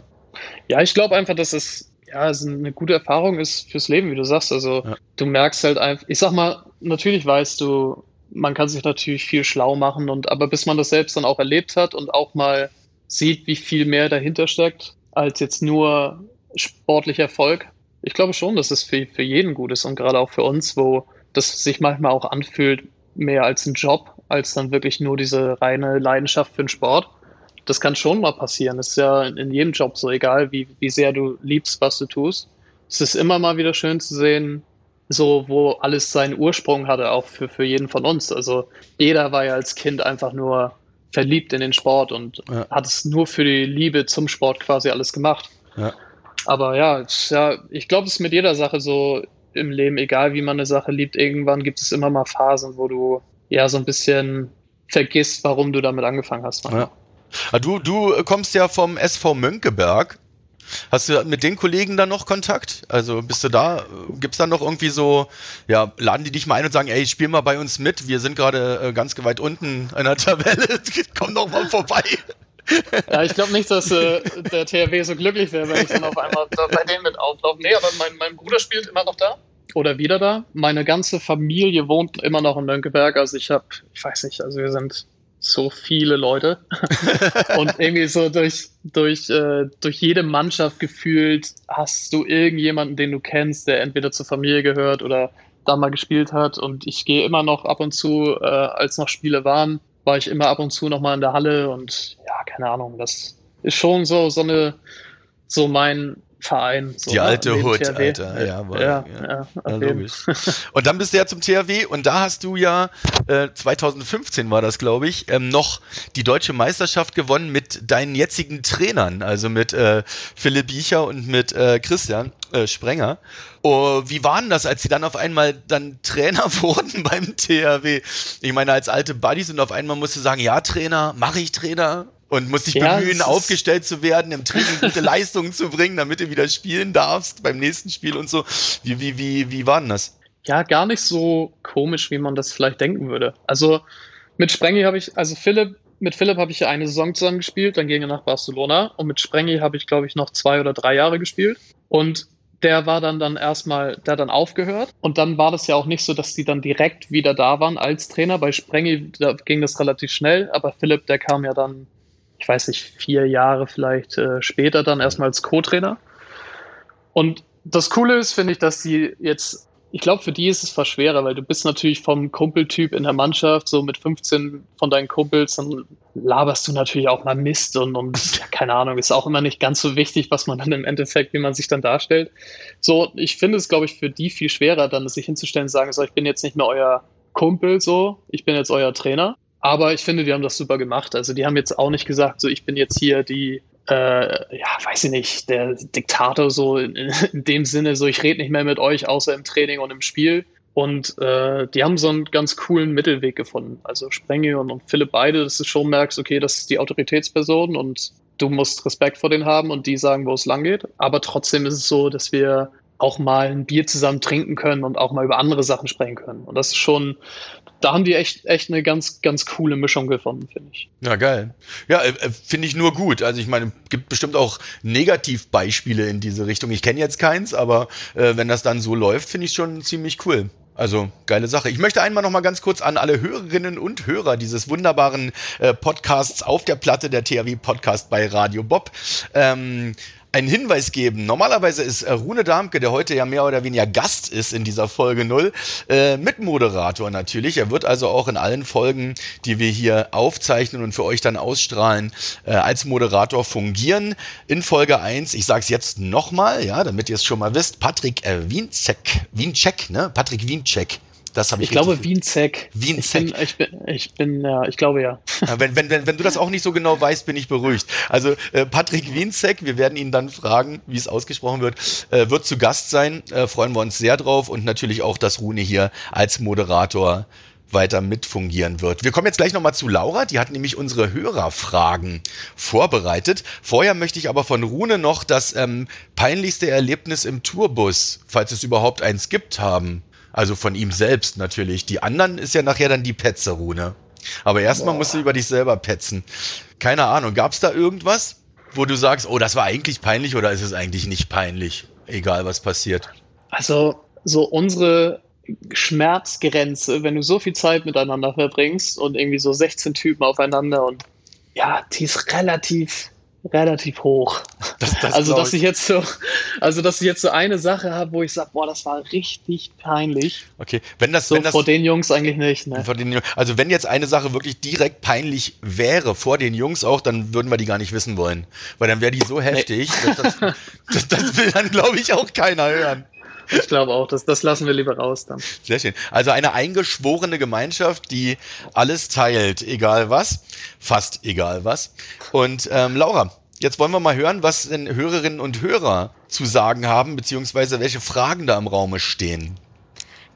Ja, ich glaube einfach, dass es, ja, ist eine gute Erfahrung ist fürs Leben, wie du sagst. Also ja. du merkst halt einfach, ich sag mal, natürlich weißt du, man kann sich natürlich viel schlau machen und aber bis man das selbst dann auch erlebt hat und auch mal sieht, wie viel mehr dahinter steckt, als jetzt nur sportlicher Erfolg. Ich glaube schon, dass es für, für jeden gut ist und gerade auch für uns, wo das sich manchmal auch anfühlt, mehr als ein Job, als dann wirklich nur diese reine Leidenschaft für den Sport. Das kann schon mal passieren. Das ist ja in jedem Job so, egal wie, wie sehr du liebst, was du tust. Es ist immer mal wieder schön zu sehen, so, wo alles seinen Ursprung hatte, auch für, für jeden von uns. Also jeder war ja als Kind einfach nur verliebt in den Sport und ja. hat es nur für die Liebe zum Sport quasi alles gemacht. Ja. Aber ja, ja ich glaube, es ist mit jeder Sache so im Leben, egal wie man eine Sache liebt, irgendwann gibt es immer mal Phasen, wo du ja so ein bisschen vergisst, warum du damit angefangen hast. Ja. Ah, du, du kommst ja vom SV Mönckeberg. Hast du mit den Kollegen dann noch Kontakt? Also bist du da? Gibt es dann noch irgendwie so, ja, laden die dich mal ein und sagen, ey, spiel mal bei uns mit, wir sind gerade äh, ganz weit unten in der Tabelle, komm doch mal vorbei. Ja, ich glaube nicht, dass äh, der THW so glücklich wäre, wenn ich dann auf einmal bei denen mit auflaufe. Nee, aber mein, mein Bruder spielt immer noch da oder wieder da. Meine ganze Familie wohnt immer noch in Mönckeberg. Also ich habe, ich weiß nicht, also wir sind so viele Leute und irgendwie so durch durch äh, durch jede Mannschaft gefühlt hast du irgendjemanden, den du kennst, der entweder zur Familie gehört oder da mal gespielt hat. Und ich gehe immer noch ab und zu, äh, als noch Spiele waren, war ich immer ab und zu noch mal in der Halle und ja, keine Ahnung, das ist schon so so eine so mein Verein. So, die alte Hood, THW. Alter. Ja, war, ja, ja. ja, ja logisch. und dann bist du ja zum THW und da hast du ja, äh, 2015 war das, glaube ich, ähm, noch die deutsche Meisterschaft gewonnen mit deinen jetzigen Trainern, also mit äh, Philipp Biecher und mit äh, Christian äh, Sprenger. Oh, wie waren das, als sie dann auf einmal dann Trainer wurden beim THW? Ich meine, als alte Buddies und auf einmal musst du sagen, ja, Trainer, mache ich Trainer? Und musst dich ja, bemühen, aufgestellt zu werden, im Training gute Leistungen zu bringen, damit du wieder spielen darfst beim nächsten Spiel und so. Wie, wie, wie, wie war denn das? Ja, gar nicht so komisch, wie man das vielleicht denken würde. Also mit Sprengi habe ich, also Philipp, mit Philipp habe ich ja eine Saison zusammen gespielt, dann ging er nach Barcelona und mit Sprengi habe ich, glaube ich, noch zwei oder drei Jahre gespielt. Und der war dann dann erstmal, der dann aufgehört und dann war das ja auch nicht so, dass die dann direkt wieder da waren als Trainer. Bei Sprengi da ging das relativ schnell, aber Philipp, der kam ja dann ich weiß nicht, vier Jahre vielleicht äh, später dann erstmal als Co-Trainer. Und das Coole ist, finde ich, dass die jetzt, ich glaube, für die ist es fast schwerer, weil du bist natürlich vom Kumpeltyp in der Mannschaft, so mit 15 von deinen Kumpels, dann laberst du natürlich auch mal Mist und, und ja, keine Ahnung, ist auch immer nicht ganz so wichtig, was man dann im Endeffekt, wie man sich dann darstellt. So, ich finde es, glaube ich, für die viel schwerer, dann sich hinzustellen und sagen, so, ich bin jetzt nicht mehr euer Kumpel, so, ich bin jetzt euer Trainer, aber ich finde, die haben das super gemacht. Also die haben jetzt auch nicht gesagt, so ich bin jetzt hier die, äh, ja, weiß ich nicht, der Diktator so in, in dem Sinne, so ich rede nicht mehr mit euch, außer im Training und im Spiel. Und äh, die haben so einen ganz coolen Mittelweg gefunden. Also Sprenge und, und Philipp beide, dass du schon merkst, okay, das ist die Autoritätsperson und du musst Respekt vor denen haben und die sagen, wo es lang geht. Aber trotzdem ist es so, dass wir auch mal ein Bier zusammen trinken können und auch mal über andere Sachen sprechen können. Und das ist schon, da haben die echt, echt eine ganz, ganz coole Mischung gefunden, finde ich. Ja, geil. Ja, äh, äh finde ich nur gut. Also ich meine, gibt bestimmt auch Negativbeispiele in diese Richtung. Ich kenne jetzt keins, aber äh, wenn das dann so läuft, finde ich schon ziemlich cool. Also geile Sache. Ich möchte einmal noch mal ganz kurz an alle Hörerinnen und Hörer dieses wunderbaren äh, Podcasts auf der Platte der THW Podcast bei Radio Bob ähm, einen Hinweis geben. Normalerweise ist äh, Rune Darmke, der heute ja mehr oder weniger Gast ist in dieser Folge 0, äh, Mitmoderator natürlich. Er wird also auch in allen Folgen, die wir hier aufzeichnen und für euch dann ausstrahlen, äh, als Moderator fungieren. In Folge 1, ich sage es jetzt nochmal, ja, damit ihr es schon mal wisst, Patrick äh, Wienzek, Wiencheck, ne? Patrick Wiencheck das habe ich. Ich glaube Wienzek. Wienzek. Ich bin, ich bin, ich bin, ja, ich glaube ja. ja wenn, wenn, wenn, wenn du das auch nicht so genau weißt, bin ich beruhigt. Also äh, Patrick Wienzek, wir werden ihn dann fragen, wie es ausgesprochen wird, äh, wird zu Gast sein. Äh, freuen wir uns sehr drauf und natürlich auch, dass Rune hier als Moderator weiter mitfungieren wird. Wir kommen jetzt gleich nochmal zu Laura, die hat nämlich unsere Hörerfragen vorbereitet. Vorher möchte ich aber von Rune noch das ähm, peinlichste Erlebnis im Tourbus, falls es überhaupt eins gibt, haben. Also von ihm selbst natürlich. Die anderen ist ja nachher dann die Petzerune. Aber erstmal musst du über dich selber petzen. Keine Ahnung, gab es da irgendwas, wo du sagst, oh, das war eigentlich peinlich oder ist es eigentlich nicht peinlich? egal was passiert? Also, so unsere Schmerzgrenze, wenn du so viel Zeit miteinander verbringst und irgendwie so 16 Typen aufeinander und ja, die ist relativ relativ hoch. Das, das also, dass ich. jetzt so, also, dass ich jetzt so eine Sache habe, wo ich sage, boah, das war richtig peinlich. Okay, wenn das, so wenn das vor den Jungs eigentlich nicht. Ne? Den, also, wenn jetzt eine Sache wirklich direkt peinlich wäre vor den Jungs auch, dann würden wir die gar nicht wissen wollen, weil dann wäre die so heftig, nee. das, das, das will dann, glaube ich, auch keiner hören. Ich glaube auch, das, das lassen wir lieber raus dann. Sehr schön. Also eine eingeschworene Gemeinschaft, die alles teilt, egal was, fast egal was. Und ähm, Laura, Jetzt wollen wir mal hören, was denn Hörerinnen und Hörer zu sagen haben, beziehungsweise welche Fragen da im Raume stehen.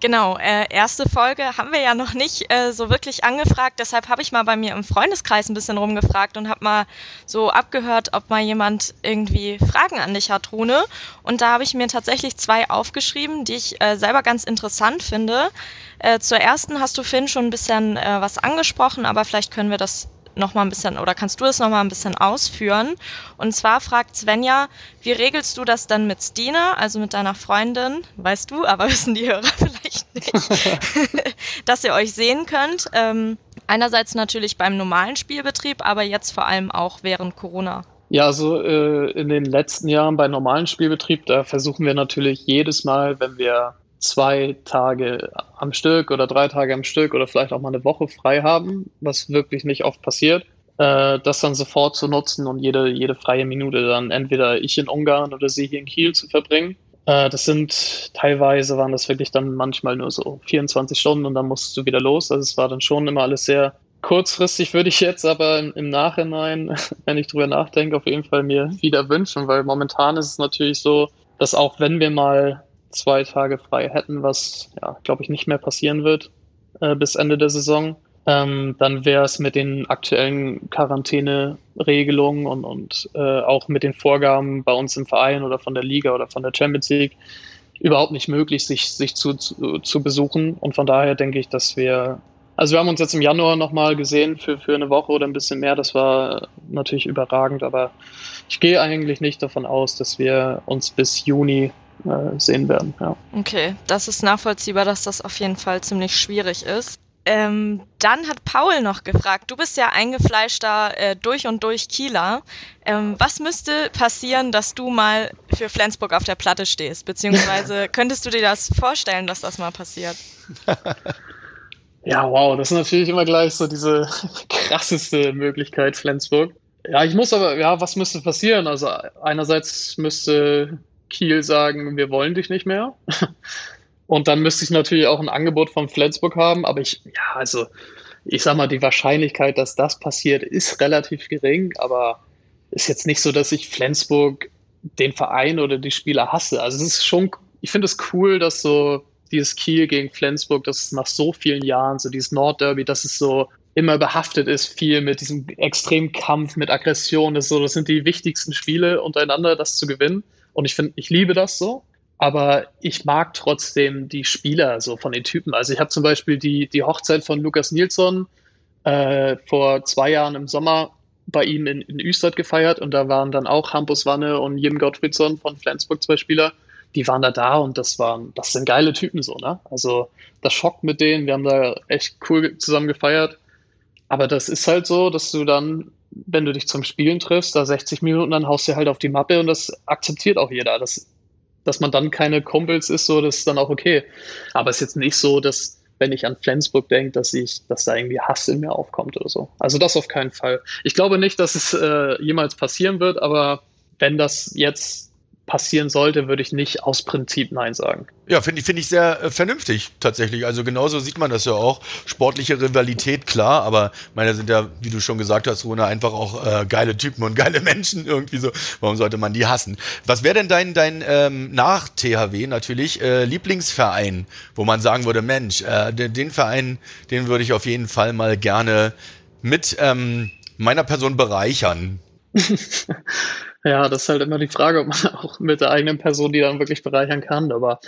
Genau, äh, erste Folge haben wir ja noch nicht äh, so wirklich angefragt, deshalb habe ich mal bei mir im Freundeskreis ein bisschen rumgefragt und habe mal so abgehört, ob mal jemand irgendwie Fragen an dich hat, Rune. Und da habe ich mir tatsächlich zwei aufgeschrieben, die ich äh, selber ganz interessant finde. Äh, zur ersten hast du Finn schon ein bisschen äh, was angesprochen, aber vielleicht können wir das noch mal ein bisschen oder kannst du es noch mal ein bisschen ausführen? Und zwar fragt Svenja, wie regelst du das dann mit Stine, also mit deiner Freundin, weißt du, aber wissen die Hörer vielleicht nicht, dass ihr euch sehen könnt. Ähm, einerseits natürlich beim normalen Spielbetrieb, aber jetzt vor allem auch während Corona. Ja, also äh, in den letzten Jahren bei normalen Spielbetrieb, da versuchen wir natürlich jedes Mal, wenn wir zwei Tage am Stück oder drei Tage am Stück oder vielleicht auch mal eine Woche frei haben, was wirklich nicht oft passiert, äh, das dann sofort zu nutzen und jede, jede freie Minute dann entweder ich in Ungarn oder sie hier in Kiel zu verbringen. Äh, das sind teilweise waren das wirklich dann manchmal nur so 24 Stunden und dann musst du wieder los. Also es war dann schon immer alles sehr kurzfristig, würde ich jetzt aber im, im Nachhinein, wenn ich drüber nachdenke, auf jeden Fall mir wieder wünschen, weil momentan ist es natürlich so, dass auch wenn wir mal zwei Tage frei hätten, was, ja, glaube ich, nicht mehr passieren wird äh, bis Ende der Saison, ähm, dann wäre es mit den aktuellen Quarantäneregelungen und, und äh, auch mit den Vorgaben bei uns im Verein oder von der Liga oder von der Champions League überhaupt nicht möglich, sich, sich zu, zu, zu besuchen. Und von daher denke ich, dass wir also wir haben uns jetzt im Januar nochmal gesehen für, für eine Woche oder ein bisschen mehr. Das war natürlich überragend, aber ich gehe eigentlich nicht davon aus, dass wir uns bis Juni äh, sehen werden. Ja. Okay, das ist nachvollziehbar, dass das auf jeden Fall ziemlich schwierig ist. Ähm, dann hat Paul noch gefragt, du bist ja eingefleischter äh, durch und durch Kieler. Ähm, was müsste passieren, dass du mal für Flensburg auf der Platte stehst? Beziehungsweise könntest du dir das vorstellen, dass das mal passiert? ja, wow, das ist natürlich immer gleich so diese krasseste Möglichkeit, Flensburg. Ja, ich muss aber, ja, was müsste passieren? Also einerseits müsste Kiel sagen, wir wollen dich nicht mehr. Und dann müsste ich natürlich auch ein Angebot von Flensburg haben. Aber ich, ja, also ich sag mal, die Wahrscheinlichkeit, dass das passiert, ist relativ gering. Aber ist jetzt nicht so, dass ich Flensburg den Verein oder die Spieler hasse. Also es ist schon, ich finde es cool, dass so dieses Kiel gegen Flensburg, dass es nach so vielen Jahren, so dieses Nordderby, dass es so immer behaftet ist, viel mit diesem extremen Kampf, mit Aggression. Das, so, das sind die wichtigsten Spiele untereinander, das zu gewinnen. Und ich finde, ich liebe das so. Aber ich mag trotzdem die Spieler so von den Typen. Also ich habe zum Beispiel die, die Hochzeit von Lukas Nilsson äh, vor zwei Jahren im Sommer bei ihm in, in Üstad gefeiert und da waren dann auch Hampus Wanne und Jim Gottfriedsson von Flensburg zwei Spieler. Die waren da da und das waren, das sind geile Typen so, ne? Also das schockt mit denen. Wir haben da echt cool zusammen gefeiert. Aber das ist halt so, dass du dann wenn du dich zum Spielen triffst, da 60 Minuten, dann haust du halt auf die Mappe und das akzeptiert auch jeder. Das, dass man dann keine Kumpels ist, so, das ist dann auch okay. Aber es ist jetzt nicht so, dass, wenn ich an Flensburg denke, dass ich, dass da irgendwie Hass in mir aufkommt oder so. Also das auf keinen Fall. Ich glaube nicht, dass es äh, jemals passieren wird, aber wenn das jetzt passieren sollte, würde ich nicht aus Prinzip Nein sagen. Ja, finde ich, finde ich sehr äh, vernünftig tatsächlich. Also genauso sieht man das ja auch. Sportliche Rivalität, klar, aber meine sind ja, wie du schon gesagt hast, Rune, einfach auch äh, geile Typen und geile Menschen irgendwie so. Warum sollte man die hassen? Was wäre denn dein, dein ähm, nach THW natürlich äh, Lieblingsverein, wo man sagen würde, Mensch, äh, den, den, Verein, den würde ich auf jeden Fall mal gerne mit ähm, meiner Person bereichern. Ja, das ist halt immer die Frage, ob man auch mit der eigenen Person die dann wirklich bereichern kann. Aber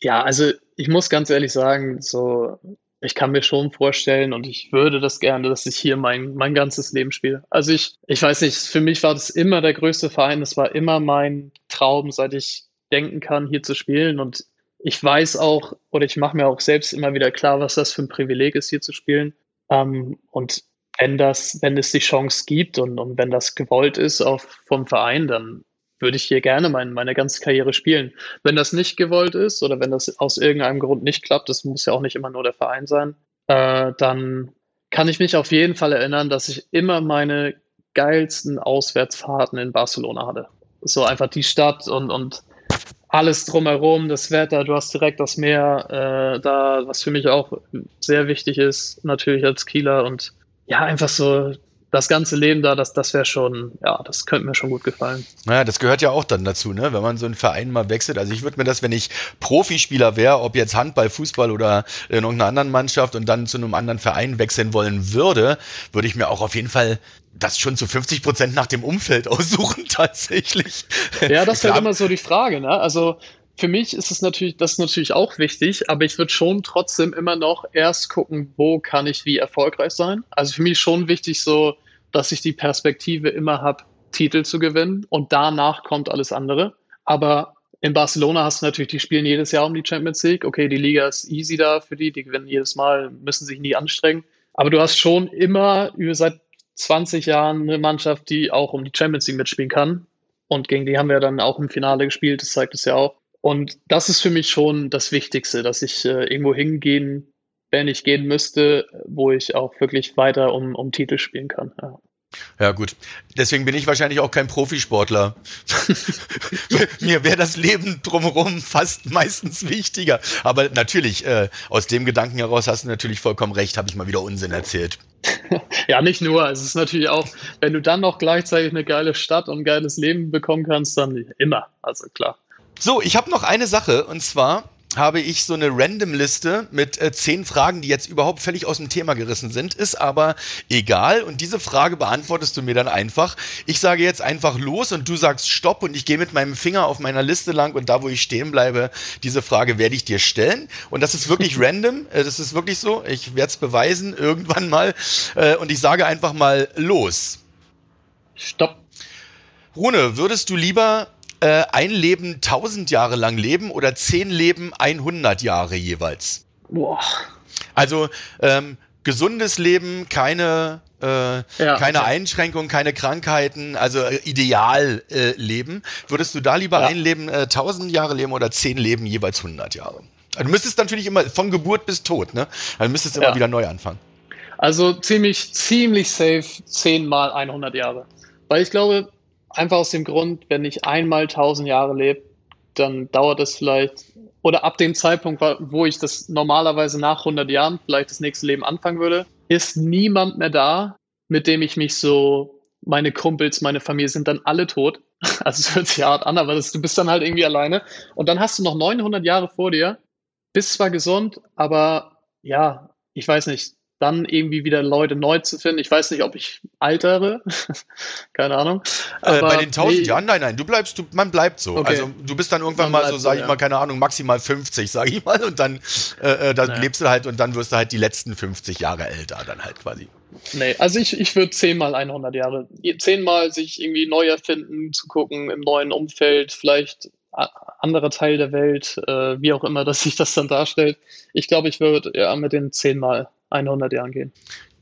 ja, also ich muss ganz ehrlich sagen, so, ich kann mir schon vorstellen und ich würde das gerne, dass ich hier mein, mein ganzes Leben spiele. Also ich, ich weiß nicht, für mich war das immer der größte Verein. Das war immer mein Traum, seit ich denken kann, hier zu spielen. Und ich weiß auch, oder ich mache mir auch selbst immer wieder klar, was das für ein Privileg ist, hier zu spielen. Ähm, und wenn das, wenn es die Chance gibt und, und wenn das gewollt ist auch vom Verein, dann würde ich hier gerne mein, meine ganze Karriere spielen. Wenn das nicht gewollt ist oder wenn das aus irgendeinem Grund nicht klappt, das muss ja auch nicht immer nur der Verein sein, äh, dann kann ich mich auf jeden Fall erinnern, dass ich immer meine geilsten Auswärtsfahrten in Barcelona hatte. So einfach die Stadt und, und alles drumherum, das Wetter, du hast direkt das Meer äh, da, was für mich auch sehr wichtig ist, natürlich als Kieler und ja, einfach so das ganze Leben da, das, das wäre schon, ja, das könnte mir schon gut gefallen. Naja, das gehört ja auch dann dazu, ne? wenn man so einen Verein mal wechselt. Also ich würde mir das, wenn ich Profispieler wäre, ob jetzt Handball, Fußball oder in irgendeiner anderen Mannschaft und dann zu einem anderen Verein wechseln wollen würde, würde ich mir auch auf jeden Fall das schon zu 50 Prozent nach dem Umfeld aussuchen, tatsächlich. Ja, das ist halt immer so die Frage, ne? Also für mich ist es natürlich, das ist natürlich auch wichtig, aber ich würde schon trotzdem immer noch erst gucken, wo kann ich wie erfolgreich sein. Also für mich schon wichtig so, dass ich die Perspektive immer habe, Titel zu gewinnen und danach kommt alles andere. Aber in Barcelona hast du natürlich, die spielen jedes Jahr um die Champions League. Okay, die Liga ist easy da für die, die gewinnen jedes Mal, müssen sich nie anstrengen. Aber du hast schon immer über seit 20 Jahren eine Mannschaft, die auch um die Champions League mitspielen kann. Und gegen die haben wir dann auch im Finale gespielt, das zeigt es ja auch. Und das ist für mich schon das Wichtigste, dass ich äh, irgendwo hingehen, wenn ich gehen müsste, wo ich auch wirklich weiter um, um Titel spielen kann. Ja. Ja, gut. Deswegen bin ich wahrscheinlich auch kein Profisportler. Mir wäre das Leben drumherum fast meistens wichtiger. Aber natürlich, äh, aus dem Gedanken heraus hast du natürlich vollkommen recht, habe ich mal wieder Unsinn erzählt. ja, nicht nur. Es ist natürlich auch, wenn du dann noch gleichzeitig eine geile Stadt und ein geiles Leben bekommen kannst, dann immer. Also klar. So, ich habe noch eine Sache und zwar habe ich so eine Random-Liste mit äh, zehn Fragen, die jetzt überhaupt völlig aus dem Thema gerissen sind, ist aber egal und diese Frage beantwortest du mir dann einfach. Ich sage jetzt einfach los und du sagst Stopp und ich gehe mit meinem Finger auf meiner Liste lang und da, wo ich stehen bleibe, diese Frage werde ich dir stellen und das ist wirklich random, äh, das ist wirklich so, ich werde es beweisen irgendwann mal äh, und ich sage einfach mal los. Stopp. Rune, würdest du lieber äh, ein Leben 1000 Jahre lang leben oder zehn Leben 100 Jahre jeweils? Boah. Also ähm, gesundes Leben, keine, äh, ja, keine okay. Einschränkungen, keine Krankheiten, also äh, ideal äh, leben. Würdest du da lieber ja. ein Leben äh, 1000 Jahre leben oder zehn Leben jeweils 100 Jahre? Also du müsstest natürlich immer von Geburt bis Tod, ne? Also du müsstest immer ja. wieder neu anfangen. Also ziemlich, ziemlich safe 10 mal 100 Jahre. Weil ich glaube, Einfach aus dem Grund, wenn ich einmal 1000 Jahre lebe, dann dauert es vielleicht, oder ab dem Zeitpunkt, wo ich das normalerweise nach 100 Jahren vielleicht das nächste Leben anfangen würde, ist niemand mehr da, mit dem ich mich so, meine Kumpels, meine Familie sind dann alle tot. Also es hört sich hart an, aber das, du bist dann halt irgendwie alleine. Und dann hast du noch 900 Jahre vor dir, bist zwar gesund, aber ja, ich weiß nicht, dann irgendwie wieder Leute neu zu finden. Ich weiß nicht, ob ich altere, keine Ahnung. Äh, bei den 1000 nee. Jahren, nein, nein, du bleibst, du, man bleibt so. Okay. Also du bist dann irgendwann man mal so, sag so, ich mal, keine Ahnung, maximal 50, sag ich mal, und dann, äh, äh dann naja. lebst du halt und dann wirst du halt die letzten 50 Jahre älter, dann halt quasi. Nee, also ich, ich würde zehnmal 100 Jahre, zehnmal sich irgendwie neu erfinden, zu gucken im neuen Umfeld, vielleicht anderer Teil der Welt, äh, wie auch immer, dass sich das dann darstellt. Ich glaube, ich würde ja mit den zehnmal 100 Jahren gehen.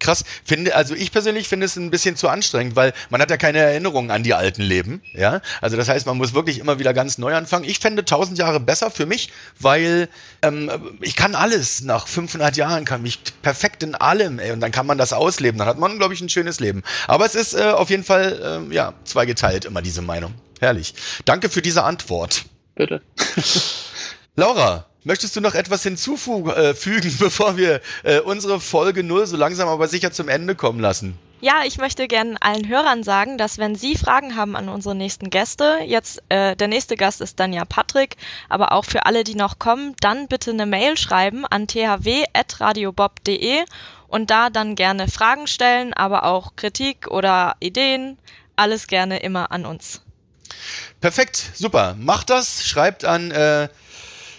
Krass, finde, also ich persönlich finde es ein bisschen zu anstrengend, weil man hat ja keine Erinnerungen an die alten Leben, ja. Also das heißt, man muss wirklich immer wieder ganz neu anfangen. Ich fände 1000 Jahre besser für mich, weil ähm, ich kann alles. Nach 500 Jahren kann mich perfekt in allem, ey, und dann kann man das ausleben. Dann hat man, glaube ich, ein schönes Leben. Aber es ist äh, auf jeden Fall, äh, ja, zweigeteilt immer diese Meinung. Herrlich. Danke für diese Antwort. Bitte. Laura, Möchtest du noch etwas hinzufügen, äh, bevor wir äh, unsere Folge 0 so langsam aber sicher zum Ende kommen lassen? Ja, ich möchte gerne allen Hörern sagen, dass wenn Sie Fragen haben an unsere nächsten Gäste, jetzt äh, der nächste Gast ist dann ja Patrick, aber auch für alle, die noch kommen, dann bitte eine Mail schreiben an thw@radiobob.de und da dann gerne Fragen stellen, aber auch Kritik oder Ideen, alles gerne immer an uns. Perfekt, super. Macht das, schreibt an äh,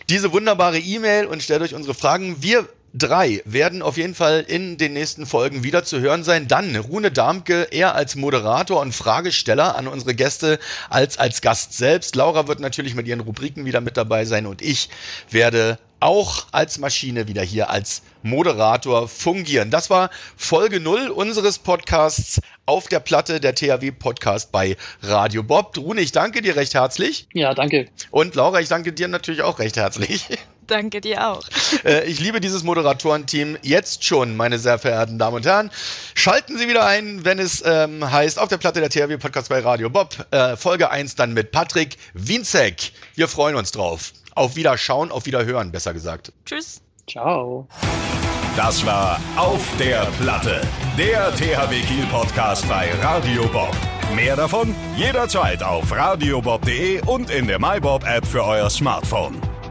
diese wunderbare E-Mail und stellt euch unsere Fragen. Wir drei werden auf jeden Fall in den nächsten Folgen wieder zu hören sein. Dann Rune Darmke eher als Moderator und Fragesteller an unsere Gäste als als Gast selbst. Laura wird natürlich mit ihren Rubriken wieder mit dabei sein und ich werde auch als Maschine wieder hier als Moderator fungieren. Das war Folge 0 unseres Podcasts auf der Platte, der THW Podcast bei Radio Bob. Rune, ich danke dir recht herzlich. Ja, danke. Und Laura, ich danke dir natürlich auch recht herzlich. Danke dir auch. Äh, ich liebe dieses Moderatorenteam jetzt schon, meine sehr verehrten Damen und Herren. Schalten Sie wieder ein, wenn es ähm, heißt, auf der Platte der THW Podcast bei Radio Bob. Äh, Folge 1 dann mit Patrick Winzek. Wir freuen uns drauf. Auf Wiederschauen, auf Wiederhören, besser gesagt. Tschüss. Ciao. Das war Auf der Platte, der THW Kiel Podcast bei Radio Bob. Mehr davon jederzeit auf radiobob.de und in der MyBob App für euer Smartphone.